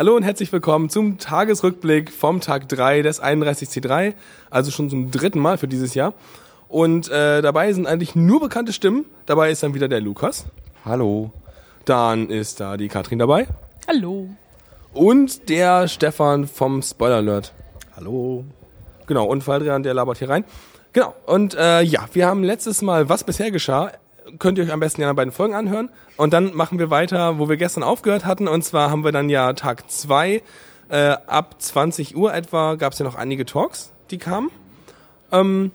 Hallo und herzlich willkommen zum Tagesrückblick vom Tag 3 des 31C3, also schon zum dritten Mal für dieses Jahr. Und äh, dabei sind eigentlich nur bekannte Stimmen. Dabei ist dann wieder der Lukas. Hallo. Dann ist da die Katrin dabei. Hallo. Und der Stefan vom Spoiler Alert. Hallo. Genau, und Valdrian, der labert hier rein. Genau, und äh, ja, wir haben letztes Mal, was bisher geschah, könnt ihr euch am besten ja beiden Folgen anhören. Und dann machen wir weiter, wo wir gestern aufgehört hatten. Und zwar haben wir dann ja Tag zwei äh, ab 20 Uhr etwa gab es ja noch einige Talks, die kamen. Ähm,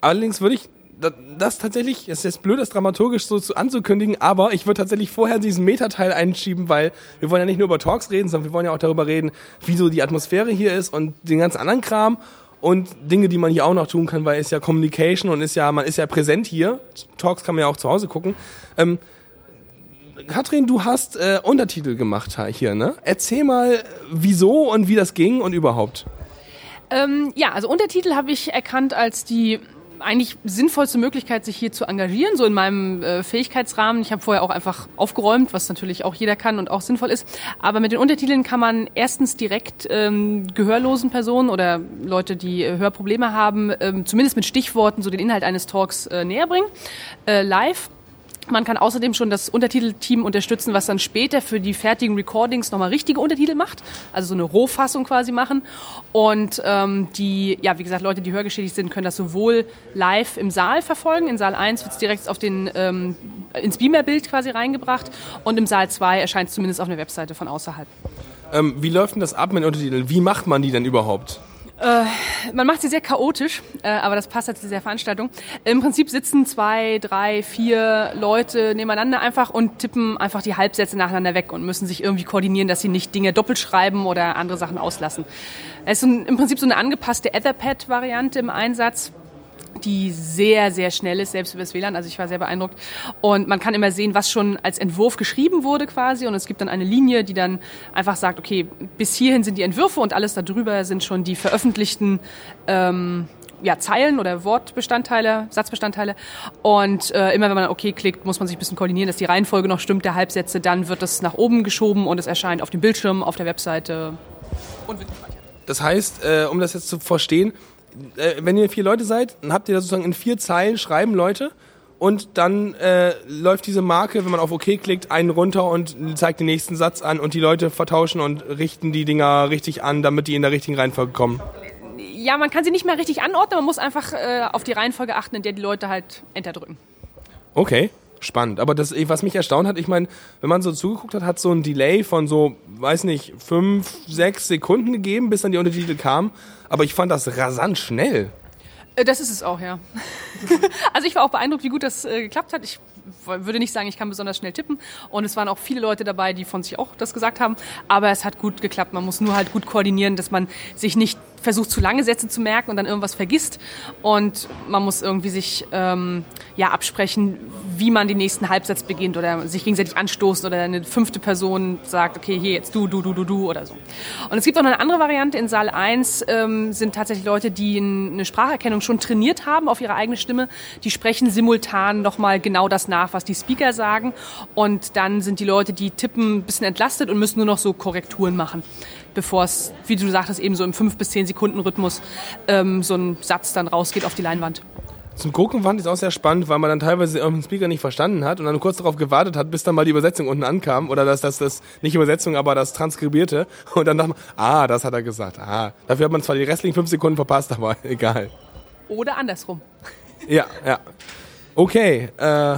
allerdings würde ich das, das tatsächlich, es ist jetzt blöd, das dramaturgisch so zu anzukündigen, aber ich würde tatsächlich vorher diesen Metateil einschieben, weil wir wollen ja nicht nur über Talks reden, sondern wir wollen ja auch darüber reden, wie so die Atmosphäre hier ist und den ganzen anderen Kram und Dinge, die man hier auch noch tun kann, weil es ja Communication und ist ja, man ist ja präsent hier. Talks kann man ja auch zu Hause gucken. Ähm, Katrin, du hast äh, Untertitel gemacht hier, ne? Erzähl mal, wieso und wie das ging und überhaupt. Ähm, ja, also Untertitel habe ich erkannt als die eigentlich sinnvollste Möglichkeit, sich hier zu engagieren, so in meinem äh, Fähigkeitsrahmen. Ich habe vorher auch einfach aufgeräumt, was natürlich auch jeder kann und auch sinnvoll ist. Aber mit den Untertiteln kann man erstens direkt ähm, gehörlosen Personen oder Leute, die äh, Hörprobleme haben, ähm, zumindest mit Stichworten so den Inhalt eines Talks äh, näher bringen, äh, live. Man kann außerdem schon das Untertitelteam unterstützen, was dann später für die fertigen Recordings nochmal richtige Untertitel macht, also so eine Rohfassung quasi machen. Und ähm, die, ja, wie gesagt, Leute, die hörgeschädigt sind, können das sowohl live im Saal verfolgen. In Saal 1 wird es direkt auf den, ähm, ins Beamerbild quasi reingebracht und im Saal 2 erscheint es zumindest auf einer Webseite von außerhalb. Ähm, wie läuft denn das ab mit Untertiteln? Wie macht man die denn überhaupt? Äh, man macht sie sehr chaotisch, äh, aber das passt halt zu dieser Veranstaltung. Im Prinzip sitzen zwei, drei, vier Leute nebeneinander einfach und tippen einfach die Halbsätze nacheinander weg und müssen sich irgendwie koordinieren, dass sie nicht Dinge doppelt schreiben oder andere Sachen auslassen. Es ist ein, im Prinzip so eine angepasste Etherpad-Variante im Einsatz die sehr, sehr schnell ist, selbst über das WLAN. Also ich war sehr beeindruckt. Und man kann immer sehen, was schon als Entwurf geschrieben wurde quasi. Und es gibt dann eine Linie, die dann einfach sagt, okay, bis hierhin sind die Entwürfe und alles darüber sind schon die veröffentlichten ähm, ja, Zeilen oder Wortbestandteile, Satzbestandteile. Und äh, immer wenn man OK klickt, muss man sich ein bisschen koordinieren, dass die Reihenfolge noch stimmt der Halbsätze. Dann wird das nach oben geschoben und es erscheint auf dem Bildschirm, auf der Webseite und wird gespeichert. Das heißt, äh, um das jetzt zu verstehen, äh, wenn ihr vier Leute seid, dann habt ihr da sozusagen in vier Zeilen schreiben Leute und dann äh, läuft diese Marke, wenn man auf OK klickt, einen runter und zeigt den nächsten Satz an und die Leute vertauschen und richten die Dinger richtig an, damit die in der richtigen Reihenfolge kommen. Ja, man kann sie nicht mehr richtig anordnen, man muss einfach äh, auf die Reihenfolge achten, in der die Leute halt Enter drücken. Okay spannend. Aber das, was mich erstaunt hat, ich meine, wenn man so zugeguckt hat, hat so ein Delay von so, weiß nicht, fünf, sechs Sekunden gegeben, bis dann die Untertitel kamen aber ich fand das rasant schnell. Äh, das ist es auch, ja. also ich war auch beeindruckt, wie gut das äh, geklappt hat. Ich würde nicht sagen, ich kann besonders schnell tippen. Und es waren auch viele Leute dabei, die von sich auch das gesagt haben. Aber es hat gut geklappt. Man muss nur halt gut koordinieren, dass man sich nicht versucht, zu lange Sätze zu merken und dann irgendwas vergisst. Und man muss irgendwie sich ähm, ja, absprechen, wie man den nächsten Halbsatz beginnt oder sich gegenseitig anstoßen oder eine fünfte Person sagt, okay, hier jetzt du, du, du, du, du oder so. Und es gibt auch noch eine andere Variante. In Saal 1 ähm, sind tatsächlich Leute, die eine Spracherkennung schon trainiert haben auf ihre eigene Stimme. Die sprechen simultan nochmal genau das nach, was die Speaker sagen. Und dann sind die Leute, die tippen, ein bisschen entlastet und müssen nur noch so Korrekturen machen bevor es, wie du sagtest, eben so im 5 bis 10 Sekunden Rhythmus ähm, so ein Satz dann rausgeht auf die Leinwand. Zum Gucken fand ich es auch sehr spannend, weil man dann teilweise den Speaker nicht verstanden hat und dann kurz darauf gewartet hat, bis dann mal die Übersetzung unten ankam oder das, das, das, nicht Übersetzung, aber das Transkribierte und dann dachte man, ah, das hat er gesagt, ah. Dafür hat man zwar die restlichen fünf Sekunden verpasst, aber egal. Oder andersrum. Ja, ja. Okay, äh,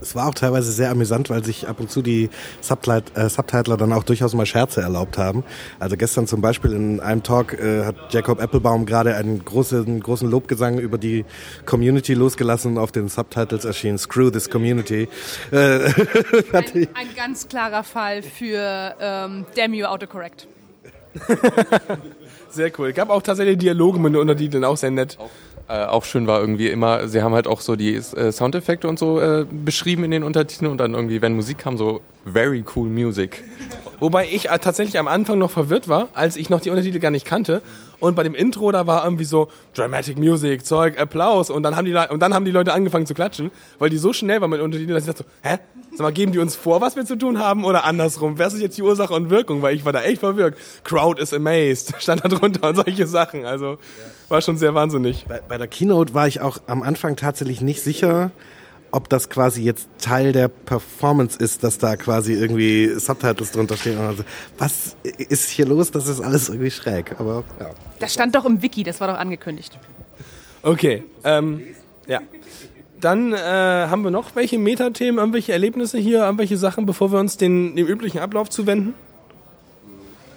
es war auch teilweise sehr amüsant, weil sich ab und zu die Subtit äh, Subtitler dann auch durchaus mal Scherze erlaubt haben. Also gestern zum Beispiel in einem Talk äh, hat Jacob Applebaum gerade einen großen, großen Lobgesang über die Community losgelassen und auf den Subtitles erschien Screw this Community. Äh, ein, ein, ganz klarer Fall für ähm, Damn you autocorrect. sehr cool. Gab auch tatsächlich Dialoge mit den Untertiteln, auch sehr nett. Auch äh, auch schön war irgendwie immer, sie haben halt auch so die äh, Soundeffekte und so äh, beschrieben in den Untertiteln und dann irgendwie, wenn Musik kam, so very cool music. Wobei ich äh, tatsächlich am Anfang noch verwirrt war, als ich noch die Untertitel gar nicht kannte. Und bei dem Intro, da war irgendwie so Dramatic Music, Zeug, Applaus. Und dann haben die, und dann haben die Leute angefangen zu klatschen, weil die so schnell waren mit Untertiteln, dass ich dachte so, hä? Sag mal, geben die uns vor, was wir zu tun haben oder andersrum? Was ist jetzt die Ursache und Wirkung? Weil ich war da echt verwirrt. Crowd is amazed, stand da drunter und solche Sachen. Also war schon sehr wahnsinnig. Bei, bei der Keynote war ich auch am Anfang tatsächlich nicht sicher, ob das quasi jetzt Teil der Performance ist, dass da quasi irgendwie Subtitles drunter stehen. Also, was ist hier los? Das ist alles irgendwie schräg. Aber ja. Das stand doch im Wiki, das war doch angekündigt. Okay, ähm, ja. Dann äh, haben wir noch welche Metathemen, irgendwelche Erlebnisse hier, irgendwelche Sachen, bevor wir uns den, dem üblichen Ablauf zuwenden?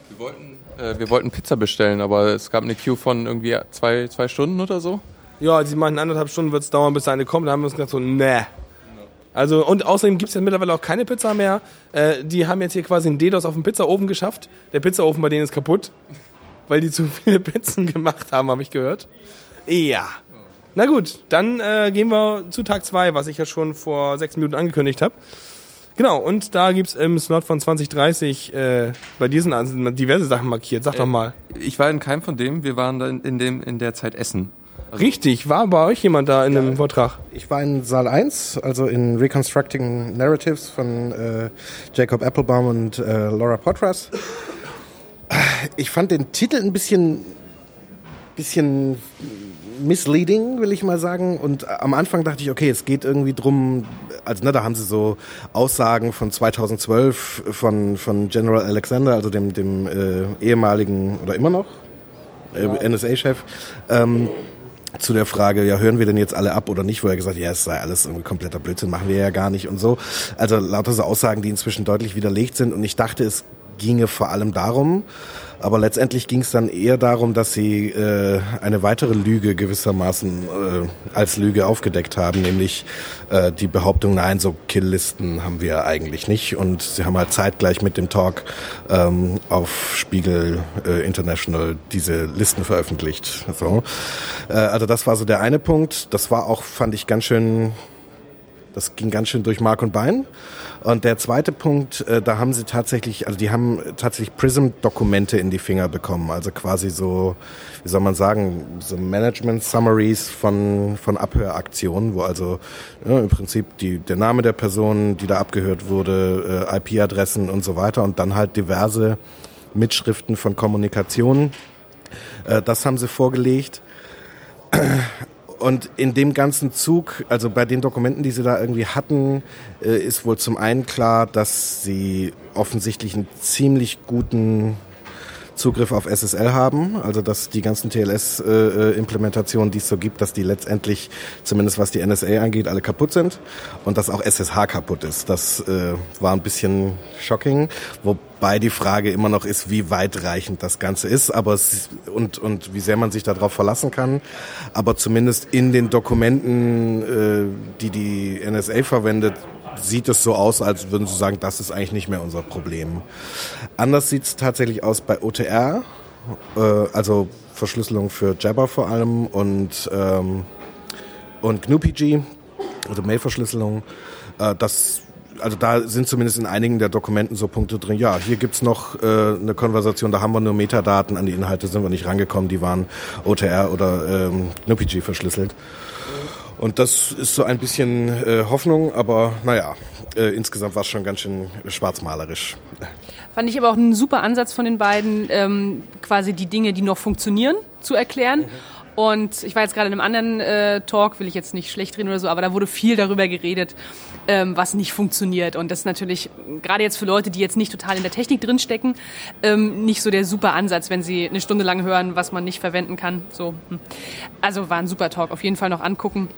Wir wollten, äh, wir wollten Pizza bestellen, aber es gab eine Queue von irgendwie zwei, zwei Stunden oder so. Ja, sie meinten anderthalb Stunden wird es dauern, bis eine kommt. Da haben wir uns gedacht so, ne. Also, und außerdem gibt es ja mittlerweile auch keine Pizza mehr. Äh, die haben jetzt hier quasi einen DDoS auf dem Pizzaofen geschafft. Der Pizzaofen bei denen ist kaputt, weil die zu viele Pizzen gemacht haben, habe ich gehört. Ja. Na gut, dann äh, gehen wir zu Tag 2, was ich ja schon vor sechs Minuten angekündigt habe. Genau, und da gibt's im Slot von 2030 äh, bei diesen also diverse Sachen markiert. Sag doch mal. Ich war in keinem von dem, wir waren dann in, dem, in der Zeit essen. Richtig, war bei euch jemand da in dem Vortrag? Ich war in Saal 1, also in Reconstructing Narratives von äh, Jacob Applebaum und äh, Laura Potras. Ich fand den Titel ein bisschen, bisschen misleading, will ich mal sagen. Und am Anfang dachte ich, okay, es geht irgendwie drum, also ne, da haben sie so Aussagen von 2012 von, von General Alexander, also dem, dem äh, ehemaligen oder immer noch äh, NSA-Chef. Ähm, zu der Frage, ja, hören wir denn jetzt alle ab oder nicht, wo er gesagt hat, ja, es sei alles irgendwie kompletter Blödsinn, machen wir ja gar nicht und so. Also lauter so Aussagen, die inzwischen deutlich widerlegt sind und ich dachte, es ginge vor allem darum, aber letztendlich ging es dann eher darum, dass sie äh, eine weitere Lüge gewissermaßen äh, als Lüge aufgedeckt haben, nämlich äh, die Behauptung, nein, so Killlisten haben wir eigentlich nicht. Und sie haben halt zeitgleich mit dem Talk ähm, auf Spiegel äh, International diese Listen veröffentlicht. So. Äh, also das war so der eine Punkt. Das war auch, fand ich, ganz schön das ging ganz schön durch Mark und Bein. Und der zweite Punkt, äh, da haben sie tatsächlich, also die haben tatsächlich Prism-Dokumente in die Finger bekommen. Also quasi so, wie soll man sagen, so Management-Summaries von, von Abhöraktionen, wo also ja, im Prinzip die, der Name der Person, die da abgehört wurde, äh, IP-Adressen und so weiter und dann halt diverse Mitschriften von Kommunikation. Äh, das haben sie vorgelegt. Und in dem ganzen Zug, also bei den Dokumenten, die sie da irgendwie hatten, äh, ist wohl zum einen klar, dass sie offensichtlich einen ziemlich guten Zugriff auf SSL haben, also dass die ganzen TLS-Implementationen, die es so gibt, dass die letztendlich, zumindest was die NSA angeht, alle kaputt sind und dass auch SSH kaputt ist. Das äh, war ein bisschen shocking, wobei die Frage immer noch ist, wie weitreichend das Ganze ist aber es, und, und wie sehr man sich darauf verlassen kann. Aber zumindest in den Dokumenten, äh, die die NSA verwendet, sieht es so aus, als würden sie sagen, das ist eigentlich nicht mehr unser Problem. Anders sieht es tatsächlich aus bei OTR, äh, also Verschlüsselung für Jabber vor allem und, ähm, und GNU-PG, also Mail-Verschlüsselung. Äh, das also da sind zumindest in einigen der Dokumenten so Punkte drin. Ja, hier gibt's noch äh, eine Konversation, da haben wir nur Metadaten, an die Inhalte sind wir nicht rangekommen, die waren OTR oder ähm, GNU-PG verschlüsselt. Und das ist so ein bisschen äh, Hoffnung, aber naja, äh, insgesamt war es schon ganz schön schwarzmalerisch. Fand ich aber auch einen super Ansatz von den beiden, ähm, quasi die Dinge, die noch funktionieren, zu erklären. Mhm. Und ich war jetzt gerade in einem anderen äh, Talk, will ich jetzt nicht schlecht reden oder so, aber da wurde viel darüber geredet, ähm, was nicht funktioniert. Und das ist natürlich gerade jetzt für Leute, die jetzt nicht total in der Technik drinstecken, ähm, nicht so der super Ansatz, wenn sie eine Stunde lang hören, was man nicht verwenden kann. So, hm. also war ein super Talk. Auf jeden Fall noch angucken.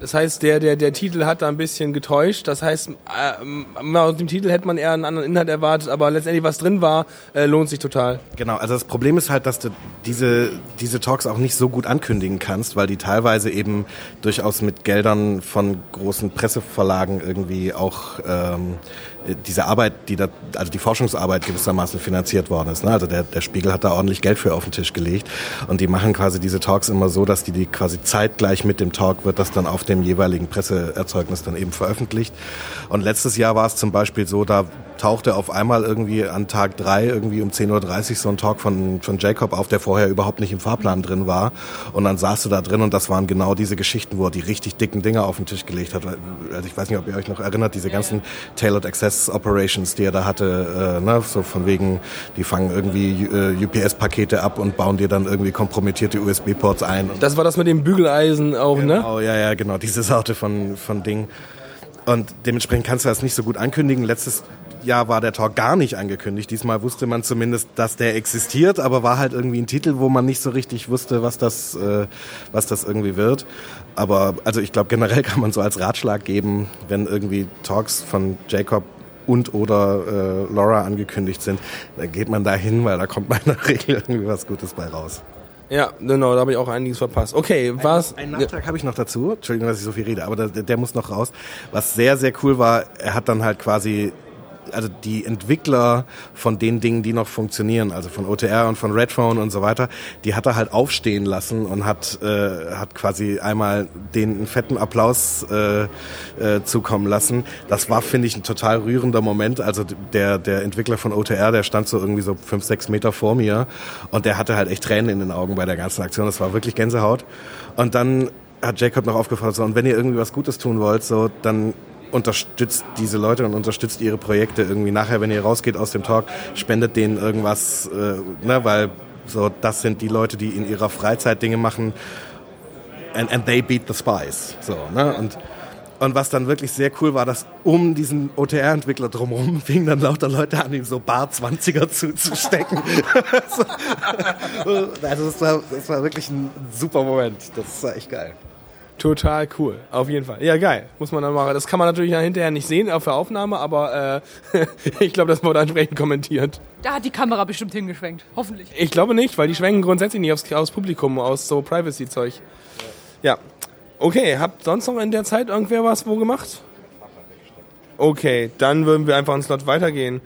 Das heißt, der, der, der Titel hat da ein bisschen getäuscht. Das heißt, äh, aus dem Titel hätte man eher einen anderen Inhalt erwartet, aber letztendlich, was drin war, äh, lohnt sich total. Genau, also das Problem ist halt, dass du diese, diese Talks auch nicht so gut ankündigen kannst, weil die teilweise eben durchaus mit Geldern von großen Presseverlagen irgendwie auch ähm, äh, diese Arbeit, die da, also die Forschungsarbeit gewissermaßen finanziert worden ist. Ne? Also der, der Spiegel hat da ordentlich Geld für auf den Tisch gelegt und die machen quasi diese Talks immer so, dass die die quasi zeitgleich mit dem Talk wird das dann auf dem jeweiligen Presseerzeugnis dann eben veröffentlicht. Und letztes Jahr war es zum Beispiel so, da tauchte auf einmal irgendwie an Tag drei irgendwie um 10.30 Uhr so ein Talk von, von Jacob auf, der vorher überhaupt nicht im Fahrplan drin war. Und dann saß du da drin und das waren genau diese Geschichten, wo er die richtig dicken Dinger auf den Tisch gelegt hat. Also ich weiß nicht, ob ihr euch noch erinnert, diese ganzen Tailored Access Operations, die er da hatte, äh, ne? so von wegen, die fangen irgendwie äh, UPS-Pakete ab und bauen dir dann irgendwie kompromittierte USB-Ports ein. Das war das mit dem Bügeleisen auch, ne? Oh ja, ja, genau, diese Sorte von, von Ding. Und dementsprechend kannst du das nicht so gut ankündigen. Letztes Jahr war der Talk gar nicht angekündigt. Diesmal wusste man zumindest, dass der existiert, aber war halt irgendwie ein Titel, wo man nicht so richtig wusste, was das, äh, was das irgendwie wird. Aber also ich glaube, generell kann man so als Ratschlag geben, wenn irgendwie Talks von Jacob und oder äh, Laura angekündigt sind, dann geht man da hin, weil da kommt in der Regel irgendwie was Gutes bei raus. Ja, genau, da habe ich auch einiges verpasst. Okay, was? Einen Nachtrag habe ich noch dazu. Entschuldigung, dass ich so viel rede, aber der, der muss noch raus. Was sehr, sehr cool war, er hat dann halt quasi also die Entwickler von den Dingen, die noch funktionieren, also von OTR und von Redphone und so weiter, die hat er halt aufstehen lassen und hat, äh, hat quasi einmal den einen fetten Applaus äh, äh, zukommen lassen. Das war, finde ich, ein total rührender Moment. Also der, der Entwickler von OTR, der stand so irgendwie so fünf, sechs Meter vor mir und der hatte halt echt Tränen in den Augen bei der ganzen Aktion. Das war wirklich Gänsehaut. Und dann hat Jacob noch aufgefordert, so, und wenn ihr irgendwie was Gutes tun wollt, so, dann unterstützt diese Leute und unterstützt ihre Projekte irgendwie. Nachher, wenn ihr rausgeht aus dem Talk, spendet denen irgendwas, äh, ne, weil so das sind die Leute, die in ihrer Freizeit Dinge machen. And, and they beat the spies. So, ne? Und und was dann wirklich sehr cool war, dass um diesen OTR-Entwickler drumherum fingen dann lauter Leute an, ihm so Bar 20er zuzustecken. also das war, das war wirklich ein super Moment. Das war echt geil. Total cool, auf jeden Fall. Ja, geil. Muss man dann machen. Das kann man natürlich hinterher nicht sehen auf der Aufnahme, aber äh, ich glaube, das wurde entsprechend kommentiert. Da hat die Kamera bestimmt hingeschwenkt, hoffentlich. Ich glaube nicht, weil die schwenken grundsätzlich nicht aufs, aufs Publikum, aus so Privacy-Zeug. Ja. Okay, habt sonst noch in der Zeit irgendwer was wo gemacht? Okay, dann würden wir einfach einen Slot weitergehen.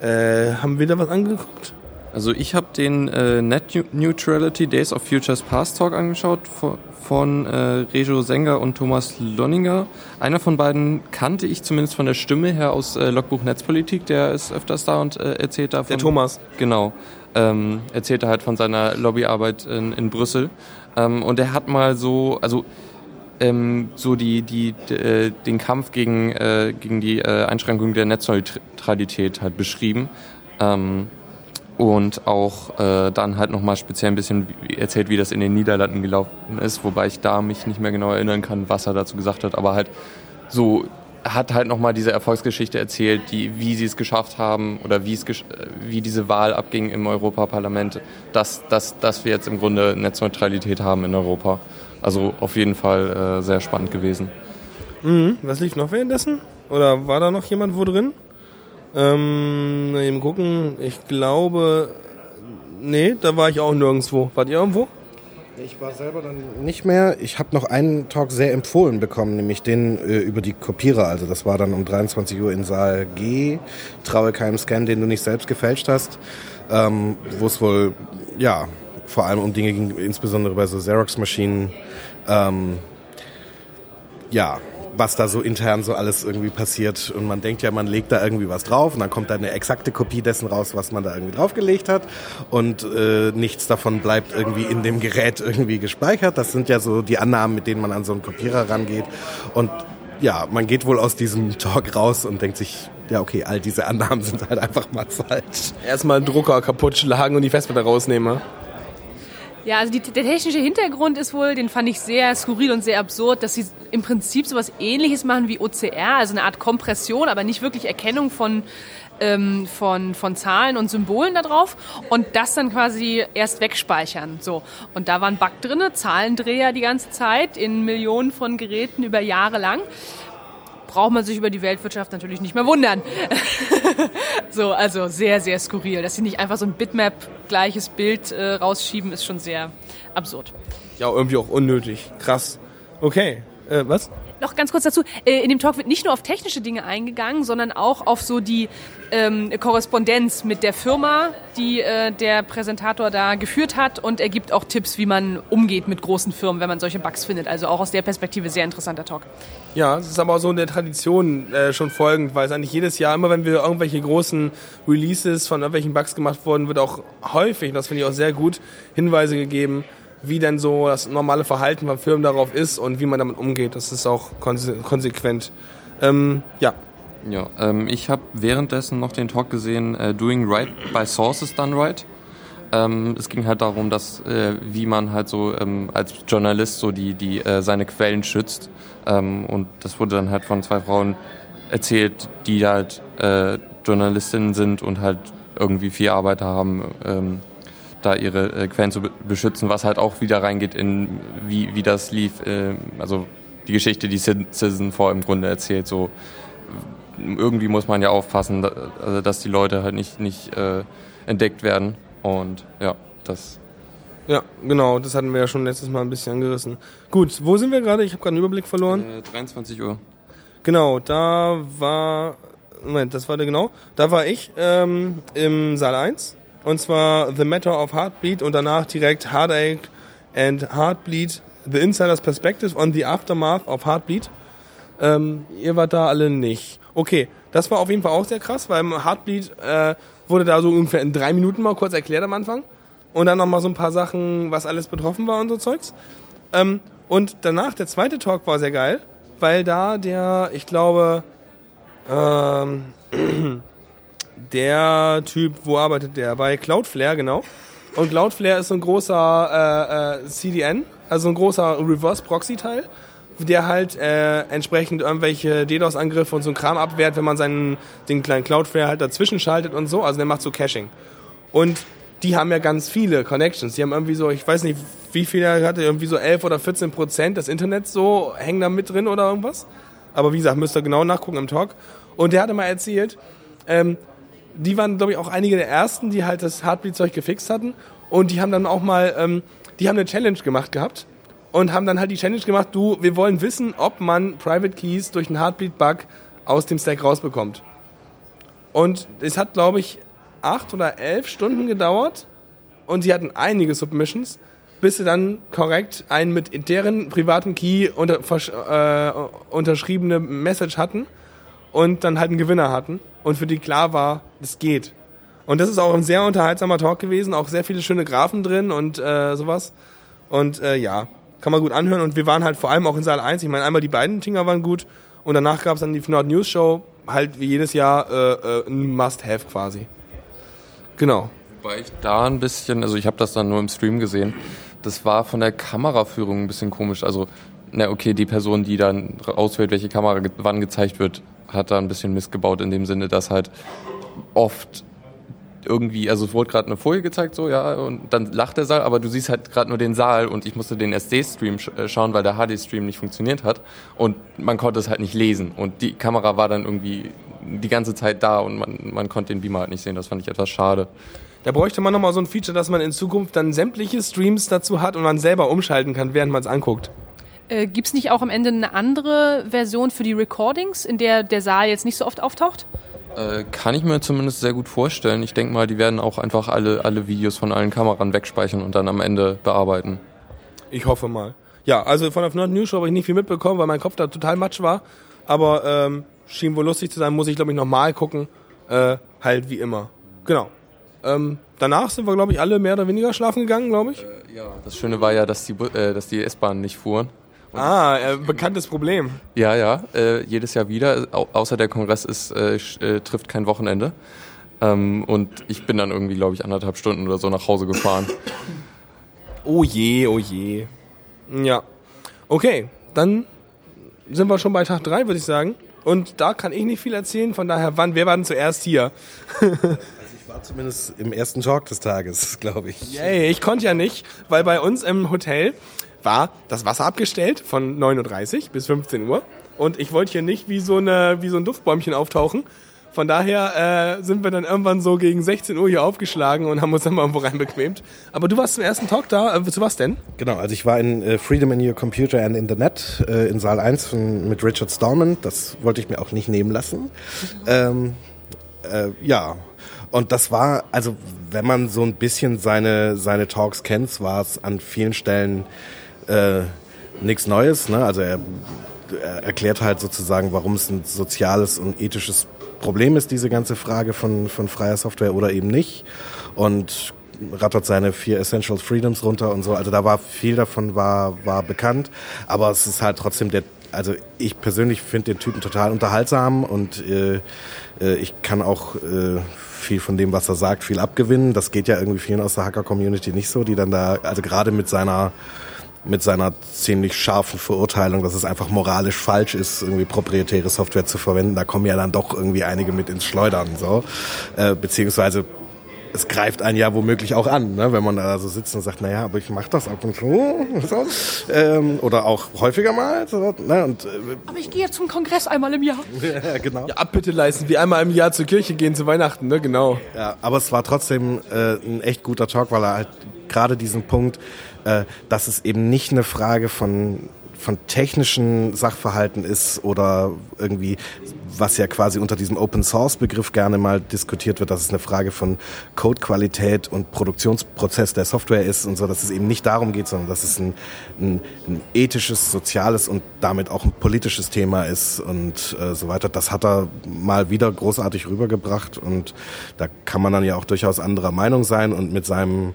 Äh, haben wir da was angeguckt? Also ich habe den äh, Net Neutrality Days of Futures Past Talk angeschaut von, von äh, Rejo Sänger und Thomas Lonninger. Einer von beiden kannte ich zumindest von der Stimme her aus äh, Logbuch Netzpolitik, der ist öfters da und äh, erzählt davon. Der Thomas. Genau. Ähm, erzählt er halt von seiner Lobbyarbeit in, in Brüssel. Ähm, und er hat mal so, also ähm, so die, die, äh, den Kampf gegen, äh, gegen die äh, Einschränkung der Netzneutralität halt beschrieben. Ähm, und auch äh, dann halt nochmal speziell ein bisschen erzählt, wie das in den Niederlanden gelaufen ist, wobei ich da mich nicht mehr genau erinnern kann, was er dazu gesagt hat, aber halt so hat halt nochmal diese Erfolgsgeschichte erzählt, die, wie sie es geschafft haben oder wie, es wie diese Wahl abging im Europaparlament, dass, dass, dass wir jetzt im Grunde Netzneutralität haben in Europa. Also auf jeden Fall äh, sehr spannend gewesen. Mhm. Was lief noch währenddessen? Oder war da noch jemand wo drin? Ähm, eben gucken. Ich glaube, nee, da war ich auch nirgendwo. Wart ihr irgendwo? Ich war selber dann nicht mehr. Ich habe noch einen Talk sehr empfohlen bekommen, nämlich den äh, über die Kopierer. Also das war dann um 23 Uhr in Saal G. Traue keinem Scan, den du nicht selbst gefälscht hast. Ähm, Wo es wohl, ja, vor allem um Dinge ging, insbesondere bei so Xerox-Maschinen. Ähm, ja, was da so intern so alles irgendwie passiert. Und man denkt ja, man legt da irgendwie was drauf und dann kommt da eine exakte Kopie dessen raus, was man da irgendwie draufgelegt hat. Und äh, nichts davon bleibt irgendwie in dem Gerät irgendwie gespeichert. Das sind ja so die Annahmen, mit denen man an so einen Kopierer rangeht. Und ja, man geht wohl aus diesem Talk raus und denkt sich, ja, okay, all diese Annahmen sind halt einfach mal falsch. Erstmal einen Drucker kaputt schlagen und die Festplatte rausnehmen. Ja, also die, der technische Hintergrund ist wohl, den fand ich sehr skurril und sehr absurd, dass sie im Prinzip sowas ähnliches machen wie OCR, also eine Art Kompression, aber nicht wirklich Erkennung von, ähm, von, von Zahlen und Symbolen da drauf und das dann quasi erst wegspeichern. So. Und da war ein Bug drin, Zahlendreher die ganze Zeit in Millionen von Geräten über Jahre lang braucht man sich über die Weltwirtschaft natürlich nicht mehr wundern. so, also sehr, sehr skurril. Dass sie nicht einfach so ein Bitmap-gleiches Bild äh, rausschieben, ist schon sehr absurd. Ja, irgendwie auch unnötig. Krass. Okay. Äh, was? Noch ganz kurz dazu, äh, in dem Talk wird nicht nur auf technische Dinge eingegangen, sondern auch auf so die ähm, Korrespondenz mit der Firma, die äh, der Präsentator da geführt hat und er gibt auch Tipps, wie man umgeht mit großen Firmen, wenn man solche Bugs findet. Also auch aus der Perspektive sehr interessanter Talk. Ja, es ist aber auch so in der Tradition äh, schon folgend, weil es eigentlich jedes Jahr, immer wenn wir irgendwelche großen Releases von irgendwelchen Bugs gemacht wurden, wird auch häufig, das finde ich auch sehr gut, Hinweise gegeben, wie denn so das normale Verhalten von Firmen darauf ist und wie man damit umgeht. Das ist auch konse konsequent. Ähm, ja. Ja, ähm, ich habe währenddessen noch den Talk gesehen, äh, Doing Right by Sources Done Right. Ähm, es ging halt darum, dass äh, wie man halt so ähm, als Journalist so die die äh, seine Quellen schützt ähm, und das wurde dann halt von zwei Frauen erzählt, die halt äh, Journalistinnen sind und halt irgendwie viel Arbeit haben, ähm, da ihre äh, Quellen zu beschützen, was halt auch wieder reingeht in wie wie das lief, äh, also die Geschichte, die Citizen vor im Grunde erzählt, so irgendwie muss man ja aufpassen, also dass die Leute halt nicht nicht äh, entdeckt werden und ja, das. Ja, genau, das hatten wir ja schon letztes Mal ein bisschen angerissen. Gut, wo sind wir gerade? Ich habe gerade einen Überblick verloren. Äh, 23 Uhr. Genau, da war. Moment, das war der genau. Da war ich ähm, im Saal 1. Und zwar The Matter of Heartbeat und danach direkt Heartache and Heartbleed, The Insider's Perspective on the Aftermath of Heartbeat. Ähm, ihr wart da alle nicht. Okay, das war auf jeden Fall auch sehr krass, weil im Heartbleed äh, wurde da so ungefähr in drei Minuten mal kurz erklärt am Anfang. Und dann nochmal so ein paar Sachen, was alles betroffen war und so Zeugs. Ähm, und danach, der zweite Talk war sehr geil, weil da der, ich glaube, ähm, der Typ, wo arbeitet der? Bei Cloudflare, genau. Und Cloudflare ist so ein großer äh, äh, CDN, also ein großer Reverse-Proxy-Teil, der halt äh, entsprechend irgendwelche DDoS-Angriffe und so ein Kram abwehrt, wenn man seinen den kleinen Cloudflare halt dazwischen schaltet und so. Also der macht so Caching. Und die haben ja ganz viele Connections. Die haben irgendwie so, ich weiß nicht, wie viel er hatte, irgendwie so 11 oder 14 Prozent des Internets so hängen da mit drin oder irgendwas. Aber wie gesagt, müsst ihr genau nachgucken im Talk. Und der hatte mal erzählt, ähm, die waren, glaube ich, auch einige der ersten, die halt das Heartbeat-Zeug gefixt hatten. Und die haben dann auch mal, ähm, die haben eine Challenge gemacht gehabt und haben dann halt die Challenge gemacht, du, wir wollen wissen, ob man Private Keys durch einen Heartbeat-Bug aus dem Stack rausbekommt. Und es hat, glaube ich, acht oder elf Stunden gedauert und sie hatten einige Submissions, bis sie dann korrekt einen mit deren privaten Key unter, äh, unterschriebene Message hatten und dann halt einen Gewinner hatten und für die klar war, es geht. Und das ist auch ein sehr unterhaltsamer Talk gewesen, auch sehr viele schöne Graphen drin und äh, sowas. Und äh, ja, kann man gut anhören. Und wir waren halt vor allem auch in Saal 1. Ich meine, einmal die beiden Tinger waren gut und danach gab es dann die Nord News Show, halt wie jedes Jahr äh, äh, ein Must-Have quasi. Genau. Wobei ich da ein bisschen, also ich habe das dann nur im Stream gesehen, das war von der Kameraführung ein bisschen komisch. Also, na okay, die Person, die dann auswählt, welche Kamera wann gezeigt wird, hat da ein bisschen missgebaut in dem Sinne, dass halt oft irgendwie, also es wurde gerade eine Folie gezeigt, so, ja, und dann lacht der Saal, aber du siehst halt gerade nur den Saal und ich musste den SD-Stream sch äh, schauen, weil der HD-Stream nicht funktioniert hat und man konnte es halt nicht lesen und die Kamera war dann irgendwie die ganze Zeit da und man, man konnte den Beamer halt nicht sehen, das fand ich etwas schade. Da bräuchte man nochmal so ein Feature, dass man in Zukunft dann sämtliche Streams dazu hat und man selber umschalten kann, während man es anguckt. Äh, Gibt es nicht auch am Ende eine andere Version für die Recordings, in der der Saal jetzt nicht so oft auftaucht? Äh, kann ich mir zumindest sehr gut vorstellen. Ich denke mal, die werden auch einfach alle, alle Videos von allen Kameran wegspeichern und dann am Ende bearbeiten. Ich hoffe mal. Ja, also von der Nord News Show habe ich nicht viel mitbekommen, weil mein Kopf da total matsch war. Aber ähm, schien wohl lustig zu sein, muss ich glaube ich nochmal gucken. Äh, halt wie immer. Genau. Ähm, danach sind wir glaube ich alle mehr oder weniger schlafen gegangen, glaube ich. Äh, ja, das Schöne war ja, dass die, äh, dass die S-Bahnen nicht fuhren. Und ah, äh, bekanntes Problem. Ja, ja, äh, jedes Jahr wieder. Au außer der Kongress ist, äh, äh, trifft kein Wochenende. Ähm, und ich bin dann irgendwie, glaube ich, anderthalb Stunden oder so nach Hause gefahren. oh je, oh je. Ja. Okay, dann sind wir schon bei Tag drei, würde ich sagen. Und da kann ich nicht viel erzählen, von daher, wann, wer war denn zuerst hier? also ich war zumindest im ersten Talk des Tages, glaube ich. Yay, ich konnte ja nicht, weil bei uns im Hotel war das Wasser abgestellt von 9.30 Uhr bis 15 Uhr. Und ich wollte hier nicht wie so, eine, wie so ein Duftbäumchen auftauchen, Von daher äh, sind wir dann irgendwann so gegen 16 Uhr hier aufgeschlagen und haben uns dann mal irgendwo reinbequemt. Aber du warst zum ersten Talk da. Äh, zu was denn? Genau, also ich war in äh, Freedom in Your Computer and Internet äh, in Saal 1 von, mit Richard Stallman. Das wollte ich mir auch nicht nehmen lassen. Ähm, äh, ja, und das war, also wenn man so ein bisschen seine, seine Talks kennt, war es an vielen Stellen äh, nichts Neues. Ne? Also er, er erklärt halt sozusagen, warum es ein soziales und ethisches Problem ist, diese ganze Frage von, von freier Software oder eben nicht. Und rattert seine vier Essential Freedoms runter und so. Also da war viel davon war, war bekannt. Aber es ist halt trotzdem der, also ich persönlich finde den Typen total unterhaltsam und äh, äh, ich kann auch äh, viel von dem, was er sagt, viel abgewinnen. Das geht ja irgendwie vielen aus der Hacker-Community nicht so, die dann da, also gerade mit seiner mit seiner ziemlich scharfen Verurteilung, dass es einfach moralisch falsch ist, irgendwie proprietäre Software zu verwenden. Da kommen ja dann doch irgendwie einige mit ins Schleudern, so. Äh, beziehungsweise es greift einen ja womöglich auch an, ne? wenn man da so sitzt und sagt, naja, aber ich mache das ab und zu. So. Ähm, oder auch häufiger mal. So, ne? und, äh, Aber ich gehe zum Kongress einmal im Jahr. ja, genau. Ja, Abbitte leisten, wie einmal im Jahr zur Kirche gehen zu Weihnachten, ne? Genau. Ja, aber es war trotzdem äh, ein echt guter Talk, weil er halt gerade diesen Punkt, äh, dass es eben nicht eine Frage von von technischen Sachverhalten ist oder irgendwie, was ja quasi unter diesem Open Source Begriff gerne mal diskutiert wird, dass es eine Frage von Codequalität und Produktionsprozess der Software ist und so, dass es eben nicht darum geht, sondern dass es ein, ein, ein ethisches, soziales und damit auch ein politisches Thema ist und äh, so weiter. Das hat er mal wieder großartig rübergebracht und da kann man dann ja auch durchaus anderer Meinung sein und mit seinem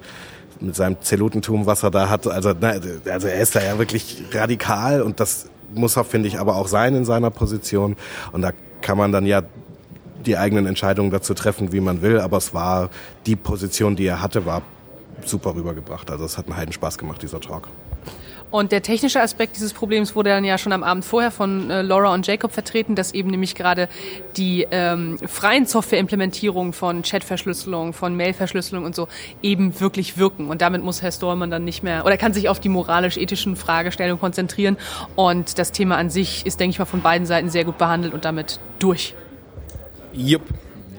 mit seinem Zelutentum, was er da hat. Also, na, also er ist da ja wirklich radikal und das muss er, finde ich, aber auch sein in seiner Position. Und da kann man dann ja die eigenen Entscheidungen dazu treffen, wie man will. Aber es war die Position, die er hatte, war super rübergebracht. Also es hat einen Heiden Spaß gemacht, dieser Talk. Und der technische Aspekt dieses Problems wurde dann ja schon am Abend vorher von äh, Laura und Jacob vertreten, dass eben nämlich gerade die ähm, freien Softwareimplementierungen von Chatverschlüsselung, von Mailverschlüsselung und so eben wirklich wirken. Und damit muss Herr Stallman dann nicht mehr oder kann sich auf die moralisch-ethischen Fragestellungen konzentrieren. Und das Thema an sich ist, denke ich mal, von beiden Seiten sehr gut behandelt und damit durch. Jupp.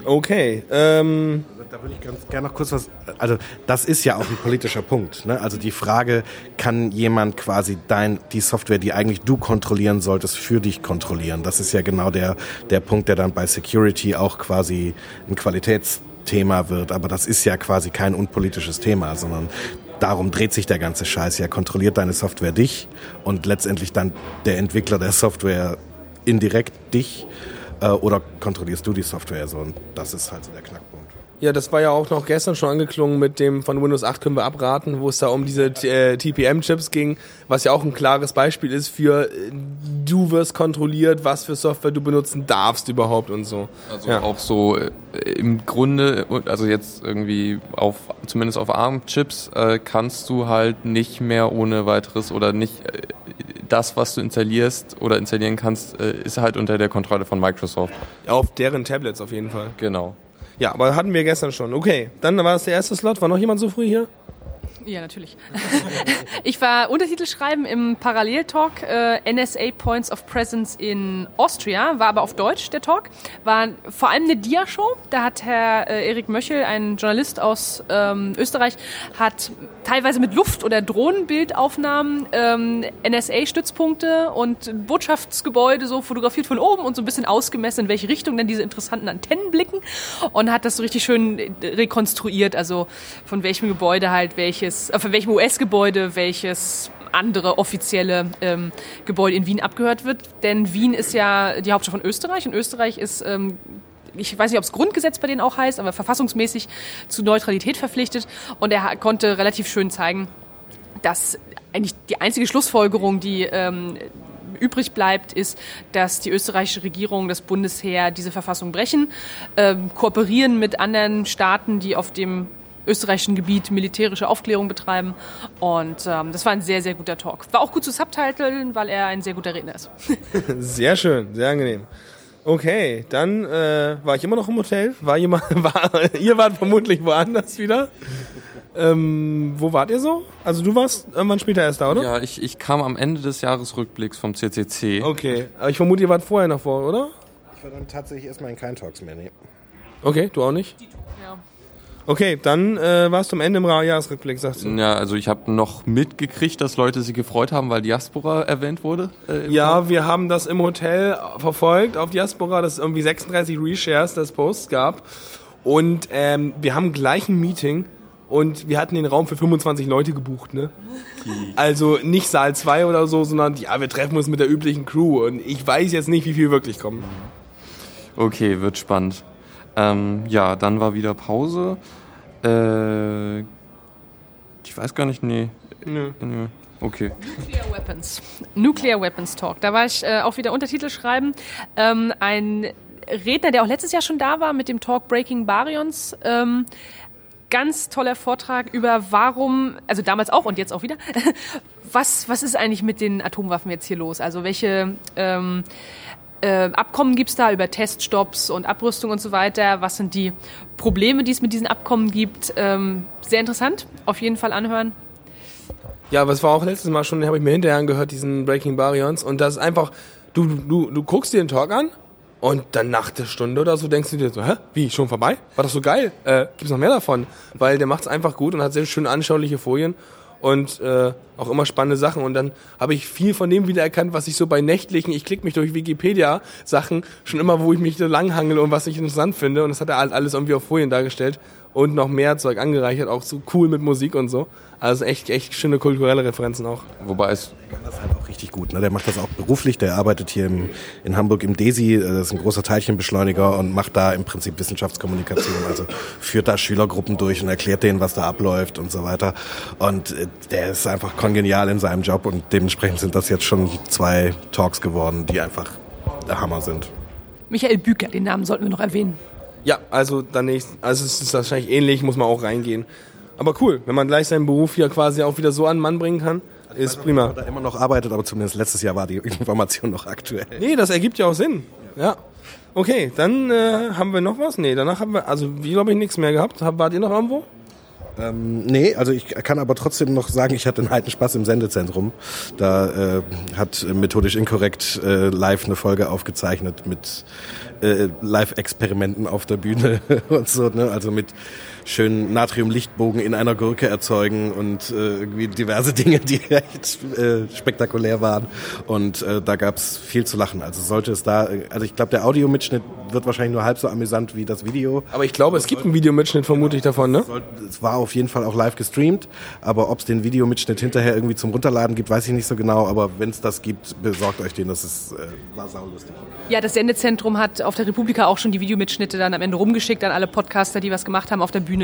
Okay. Ähm, Da würde ich ganz gerne noch kurz was. Also das ist ja auch ein politischer Punkt. Ne? Also die Frage, kann jemand quasi dein die Software, die eigentlich du kontrollieren solltest, für dich kontrollieren? Das ist ja genau der der Punkt, der dann bei Security auch quasi ein Qualitätsthema wird. Aber das ist ja quasi kein unpolitisches Thema, sondern darum dreht sich der ganze Scheiß. Ja, kontrolliert deine Software dich und letztendlich dann der Entwickler der Software indirekt dich äh, oder kontrollierst du die Software so? Und das ist halt so der Knackpunkt. Ja, das war ja auch noch gestern schon angeklungen mit dem von Windows 8 können wir abraten, wo es da um diese äh, TPM-Chips ging, was ja auch ein klares Beispiel ist für äh, du wirst kontrolliert, was für Software du benutzen darfst überhaupt und so. Also Ja. auch so äh, im Grunde, also jetzt irgendwie auf, zumindest auf ARM-Chips, äh, kannst du halt nicht mehr ohne weiteres oder nicht äh, das, was du installierst oder installieren kannst, äh, ist halt unter der Kontrolle von Microsoft. Auf deren Tablets auf jeden Fall. Genau. Ja, aber hatten wir gestern schon. Okay, dann war das der erste Slot. War noch jemand so früh hier? Ja, natürlich. ich war Untertitel schreiben im Paralleltalk äh, NSA Points of Presence in Austria, war aber auf Deutsch der Talk. War vor allem eine Dia-Show. Da hat Herr äh, Erik Möchel, ein Journalist aus ähm, Österreich, hat teilweise mit Luft- oder Drohnenbildaufnahmen ähm, NSA-Stützpunkte und Botschaftsgebäude so fotografiert von oben und so ein bisschen ausgemessen, in welche Richtung dann diese interessanten Antennen blicken und hat das so richtig schön rekonstruiert, also von welchem Gebäude halt welches, äh, von welchem US-Gebäude welches andere offizielle ähm, Gebäude in Wien abgehört wird. Denn Wien ist ja die Hauptstadt von Österreich und Österreich ist ähm, ich weiß nicht, ob es Grundgesetz bei denen auch heißt, aber verfassungsmäßig zu Neutralität verpflichtet. Und er konnte relativ schön zeigen, dass eigentlich die einzige Schlussfolgerung, die ähm, übrig bleibt, ist, dass die österreichische Regierung, das Bundesheer diese Verfassung brechen, ähm, kooperieren mit anderen Staaten, die auf dem österreichischen Gebiet militärische Aufklärung betreiben. Und ähm, das war ein sehr, sehr guter Talk. War auch gut zu subtiteln, weil er ein sehr guter Redner ist. Sehr schön, sehr angenehm. Okay, dann äh, war ich immer noch im Hotel. War jemand, war, ihr wart vermutlich woanders wieder. Ähm, wo wart ihr so? Also du warst irgendwann später erst da, oder? Ja, ich, ich kam am Ende des Jahresrückblicks vom CCC. Okay, aber ich vermute, ihr wart vorher noch vor, oder? war dann tatsächlich erstmal in kein Talks mehr, nee. Okay, du auch nicht? Okay, dann äh, warst du am Ende im Jahresrückblick, sagst du. Ja, also ich habe noch mitgekriegt, dass Leute sich gefreut haben, weil Diaspora erwähnt wurde. Äh, Ja, wir haben das im Hotel verfolgt auf Diaspora, dass es irgendwie 36 Reshares des Posts gab. Und ähm, wir haben gleich ein Meeting und wir hatten den Raum für 25 Leute gebucht, ne? Also nicht Saal 2 oder so, sondern ja, wir treffen uns mit der üblichen Crew und ich weiß jetzt nicht, wie viel wirklich kommen. Okay, wird spannend. Ähm, ja, dann war wieder Pause. Äh, ich weiß gar nicht, nee. Nö. Nö. Okay. Nuclear Weapons. Nuclear Weapons Talk. Da war ich äh, auch wieder Untertitel schreiben. Ähm, ein Redner, der auch letztes Jahr schon da war mit dem Talk Breaking Baryons. Ähm, ganz toller Vortrag über warum, also damals auch und jetzt auch wieder, was, was ist eigentlich mit den Atomwaffen jetzt hier los? Also welche ähm, äh, Abkommen gibt's da über Teststopps und Abrüstung und so weiter? Was sind die Probleme, die es mit diesen Abkommen gibt? Ähm, sehr interessant, auf jeden Fall anhören. Ja, aber es war auch letztes Mal schon, habe ich mir hinterher angehört, diesen Breaking Baryons. Und das ist einfach, du, du, du guckst dir den Talk an und dann nach der Stunde oder so denkst du dir so, hä, wie, schon vorbei? War das so geil? Äh, gibt's noch mehr davon? Weil der macht's einfach gut und hat sehr schön anschauliche Folien und äh, auch immer spannende Sachen. Und dann habe ich viel von dem wiedererkannt, was ich so bei nächtlichen, ich klicke mich durch Wikipedia-Sachen, schon immer, wo ich mich so langhangel und was ich interessant finde. Und das hat er halt alles irgendwie auf Folien dargestellt und noch mehr Zeug angereichert, auch so cool mit Musik und so. Also echt, echt schöne kulturelle Referenzen auch. Wobei es kann das halt auch richtig gut. Ne? Der macht das auch beruflich. Der arbeitet hier im, in Hamburg im DESI. Das ist ein großer Teilchenbeschleuniger und macht da im Prinzip Wissenschaftskommunikation. Also führt da Schülergruppen durch und erklärt denen, was da abläuft und so weiter. Und äh, der ist einfach kongenial in seinem Job und dementsprechend sind das jetzt schon zwei Talks geworden, die einfach der Hammer sind. Michael Büker, den Namen sollten wir noch erwähnen. Ja, also dann nächst, also es ist wahrscheinlich ähnlich, muss man auch reingehen. Aber cool, wenn man gleich seinen Beruf hier quasi auch wieder so an den Mann bringen kann, ist prima. Da immer noch arbeitet, aber zumindest letztes Jahr war die Information noch aktuell. Nee, das ergibt ja auch Sinn. Ja. Okay, dann äh, haben wir noch was? Nee, danach haben wir, also wie glaube ich, nichts mehr gehabt. Hab- Wart ihr noch irgendwo? Ähm, nee, also ich kann aber trotzdem noch sagen, ich hatte einen alten Spaß im Sendezentrum. Da äh, hat methodisch inkorrekt äh, live eine Folge aufgezeichnet mit äh, Live-Experimenten auf der Bühne und so, ne? Also mit schönen Natrium-Lichtbogen in einer Gurke erzeugen und äh, irgendwie diverse Dinge, die echt äh, spektakulär waren. Und äh, da gab's viel zu lachen. Also sollte es da, also ich glaube, der Audiomitschnitt wird wahrscheinlich nur halb so amüsant wie das Video. Aber ich glaube, es gibt einen Videomitschnitt vermutlich davon, ne? Es war auf jeden Fall auch live gestreamt, aber ob es den Videomitschnitt hinterher irgendwie zum Runterladen gibt, weiß ich nicht so genau. Aber wenn es das gibt, besorgt euch den. Das ist, äh, war saulustig. Ja, das Sendezentrum hat auf der Republika auch schon die Videomitschnitte dann am Ende rumgeschickt an alle Podcaster, die was gemacht haben auf der Bühne.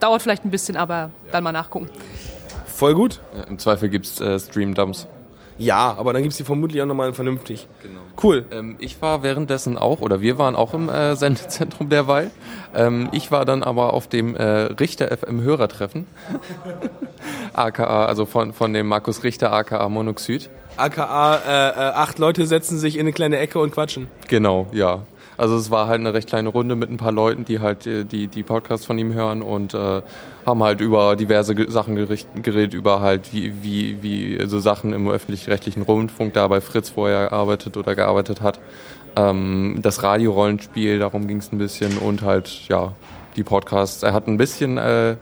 Dauert vielleicht ein bisschen, aber dann mal nachgucken. Voll gut. äh, im Zweifel gibt's äh, Stream-Dumps. Ja, aber dann gibt's die vermutlich auch nochmal vernünftig. Genau. Cool. Ähm, ich war währenddessen auch, oder wir waren auch im äh, Sendezentrum derweil. Ähm, ich war dann aber auf dem äh, Richter FM Hörertreffen. AKA, also von, von dem Markus Richter, AKA Monoxid. AKA, äh, äh, acht Leute setzen sich in eine kleine Ecke und quatschen. Genau, ja. Also es war halt eine recht kleine Runde mit ein paar Leuten, die halt äh, die, die Podcasts von ihm hören und äh, haben halt über diverse Sachen geredet, über halt wie, wie, wie so Sachen im öffentlich-rechtlichen Rundfunk da bei Fritz vorher arbeitet oder gearbeitet hat. Ähm, das Radiorollenspiel, darum ging es ein bisschen und halt, ja, die Podcasts. Er hat ein bisschen äh,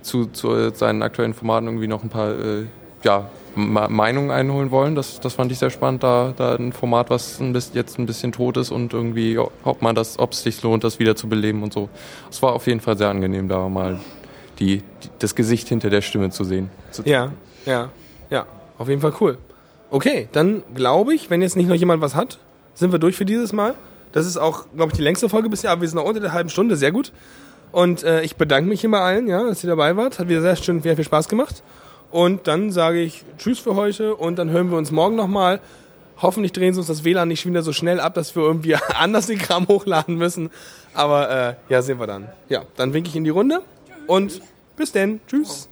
zu, zu seinen aktuellen Formaten irgendwie noch ein paar äh, ja, Meinungen einholen wollen. Das, das fand ich sehr spannend, da, da ein Format, was ein bisschen, jetzt ein bisschen tot ist und irgendwie, ob man das, ob es sich lohnt, das wieder zu beleben und so. Es war auf jeden Fall sehr angenehm, da mal die, die, das Gesicht hinter der Stimme zu sehen. Ja, ja, ja. Auf jeden Fall cool. Okay, dann glaube ich, wenn jetzt nicht noch jemand was hat, sind wir durch für dieses Mal. Das ist auch, glaube ich, die längste Folge bisher, aber wir sind noch unter der halben Stunde, sehr gut. Und äh, ich bedanke mich bei allen, ja, dass ihr dabei wart. Hat wieder sehr schön, sehr viel Spaß gemacht. Und dann sage ich Tschüss für heute und dann hören wir uns morgen nochmal. Hoffentlich drehen sie uns das WLAN nicht wieder so schnell ab, dass wir irgendwie anders den Kram hochladen müssen. Aber äh, ja, sehen wir dann. Ja, dann winke ich in die Runde und bis denn. Tschüss.